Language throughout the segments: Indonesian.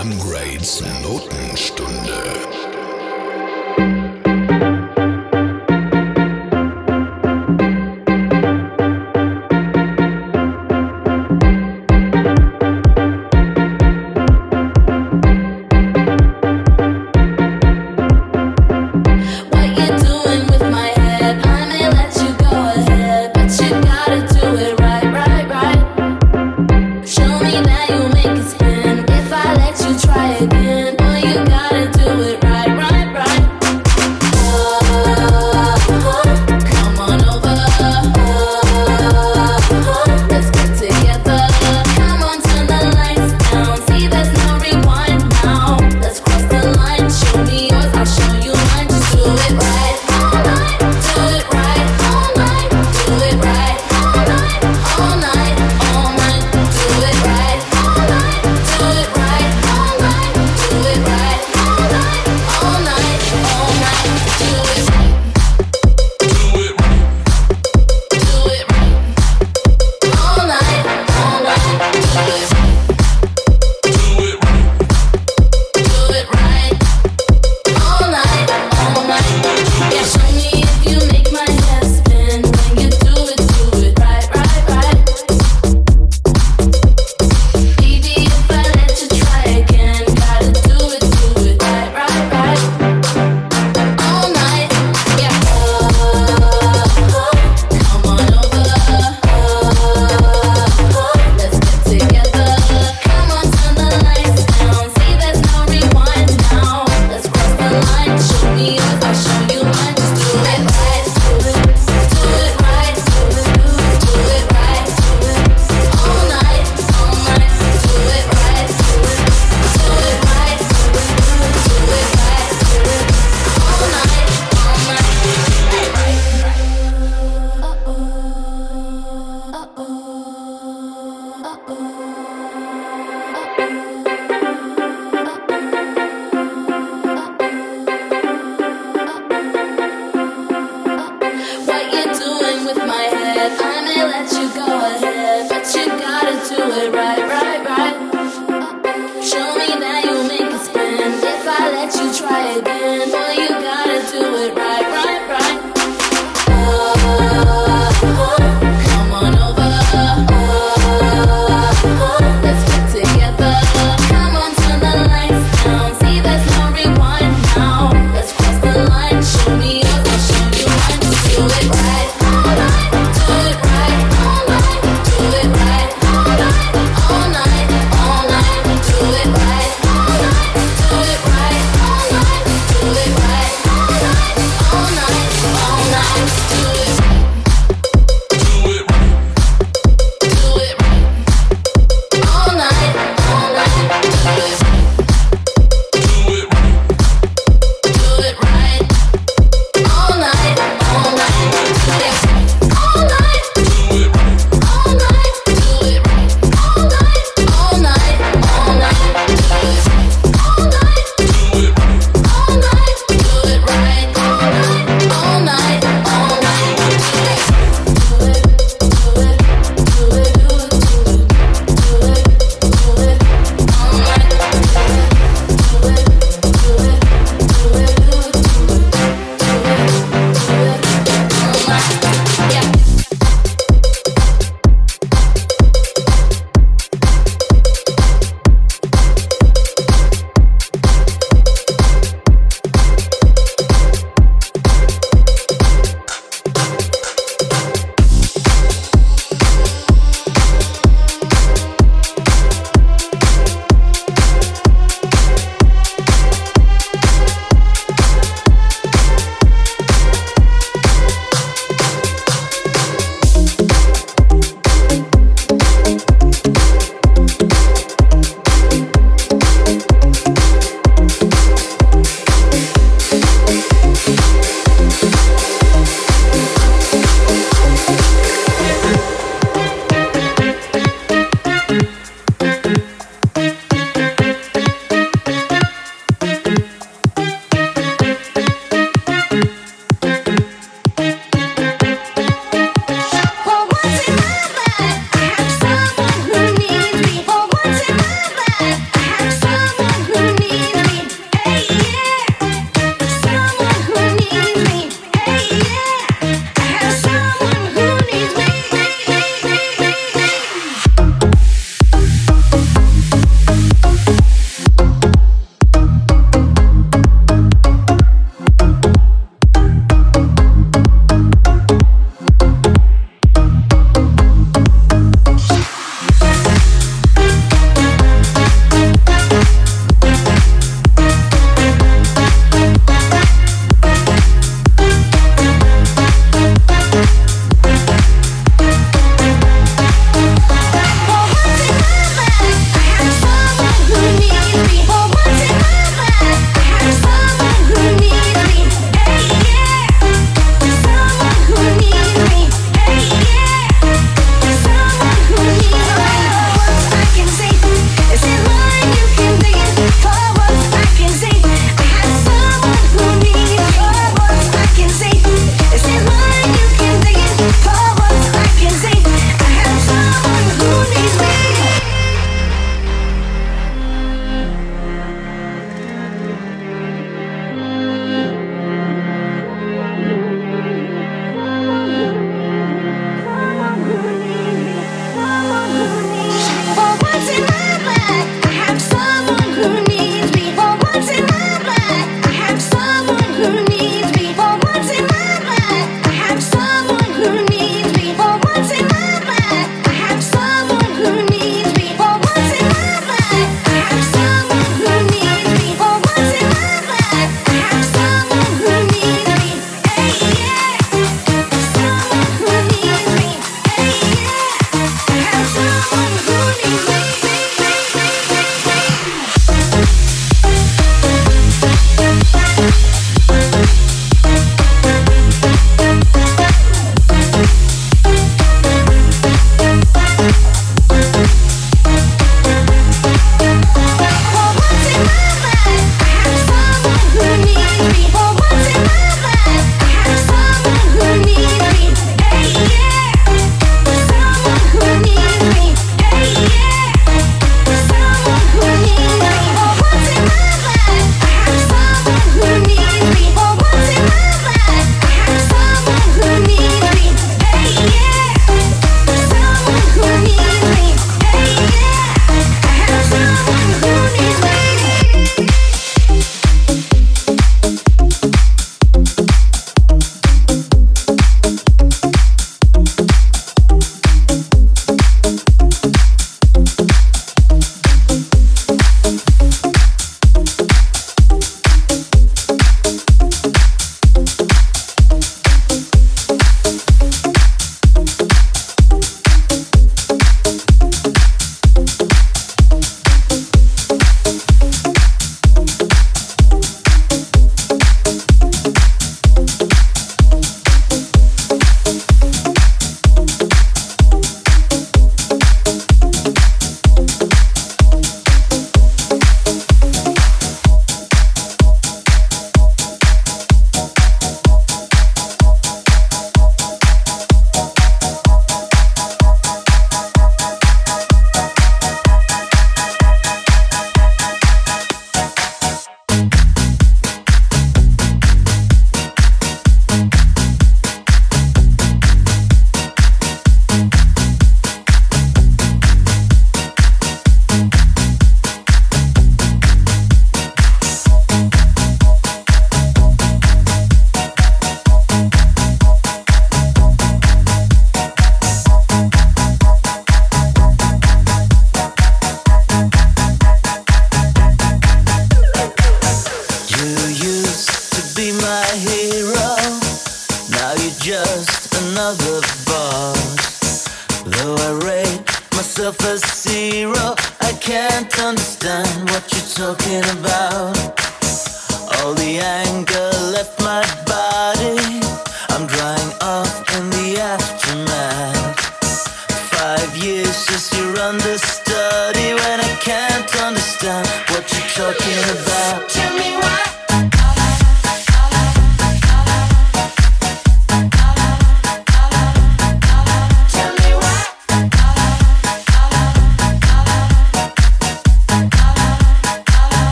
Amgrades Notenstunde.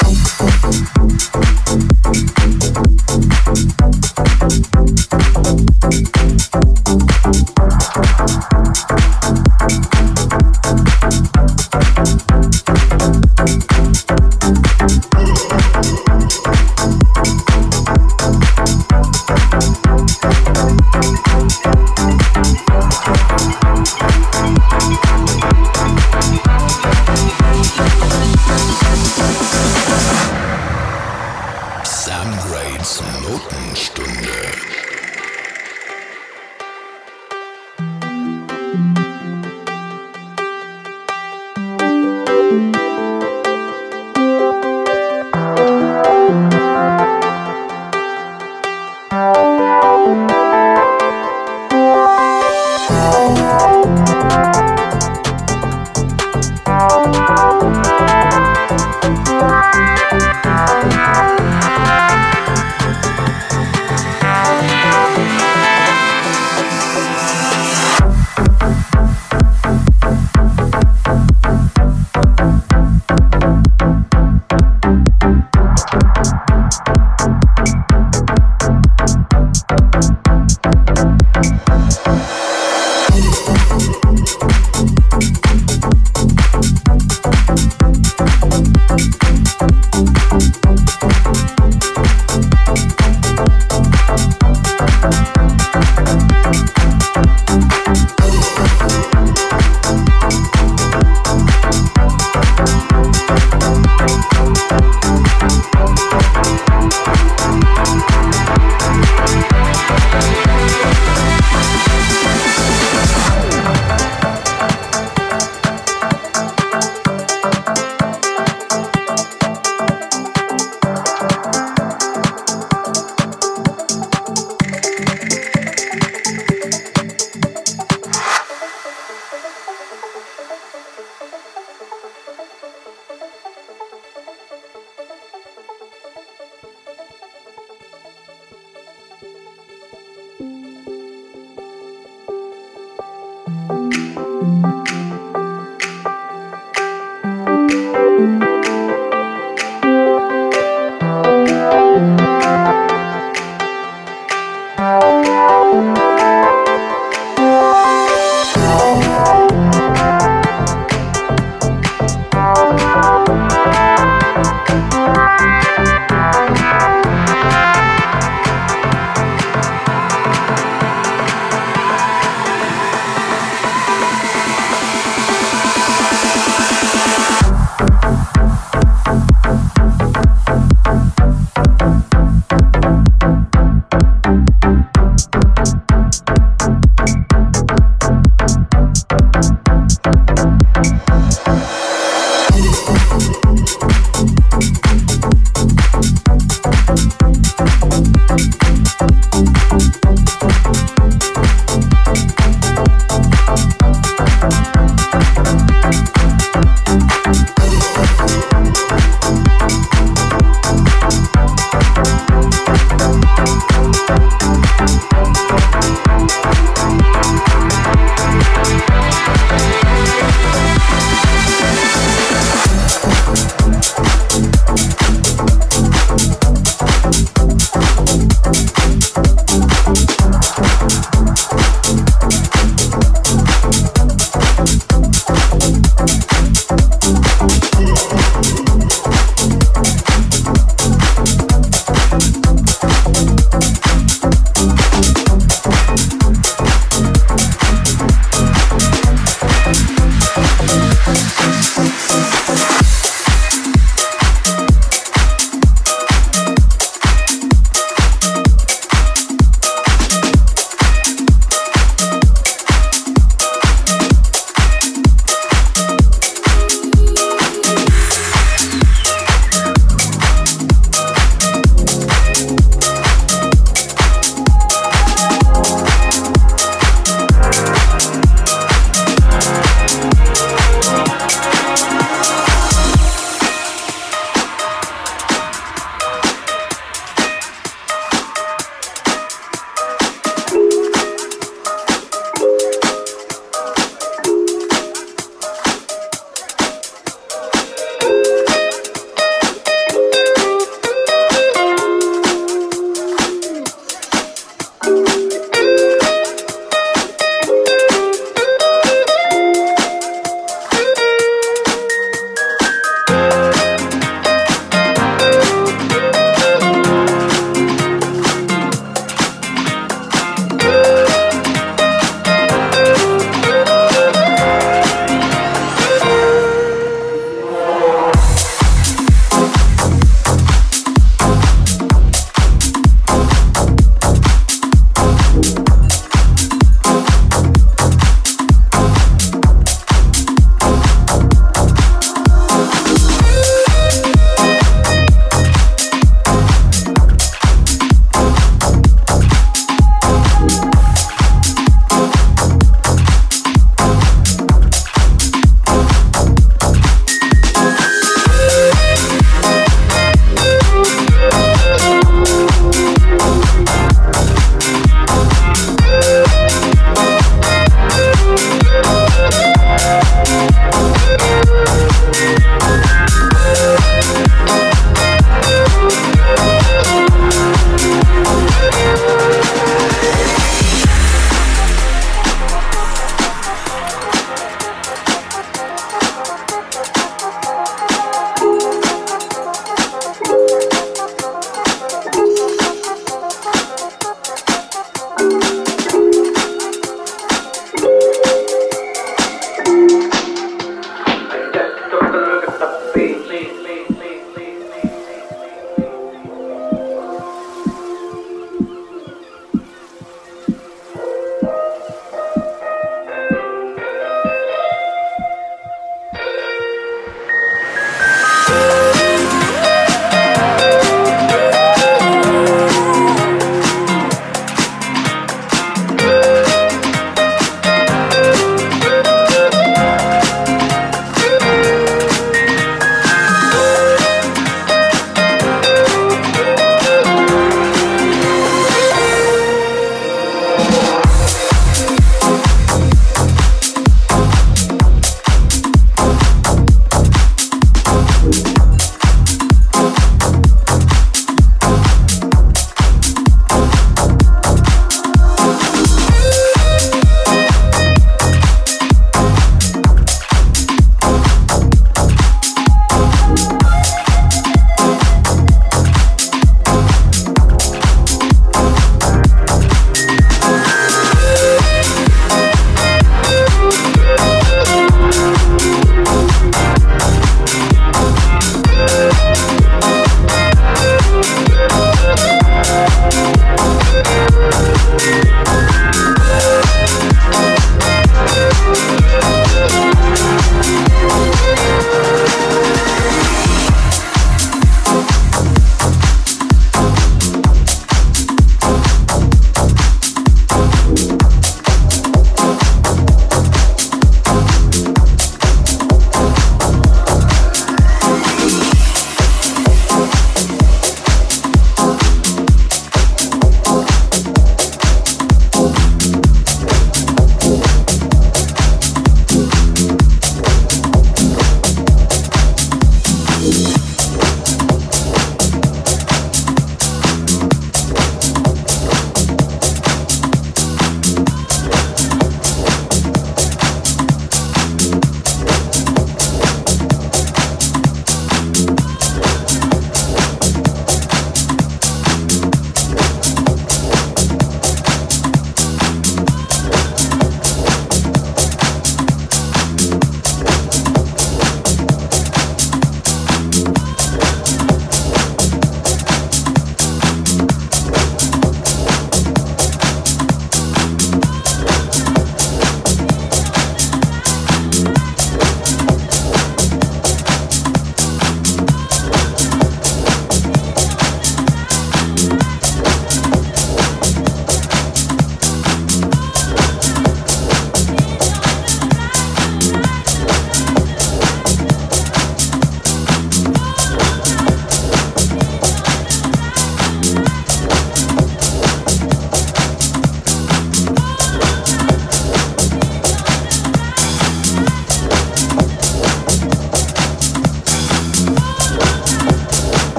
Thank Notenstunde.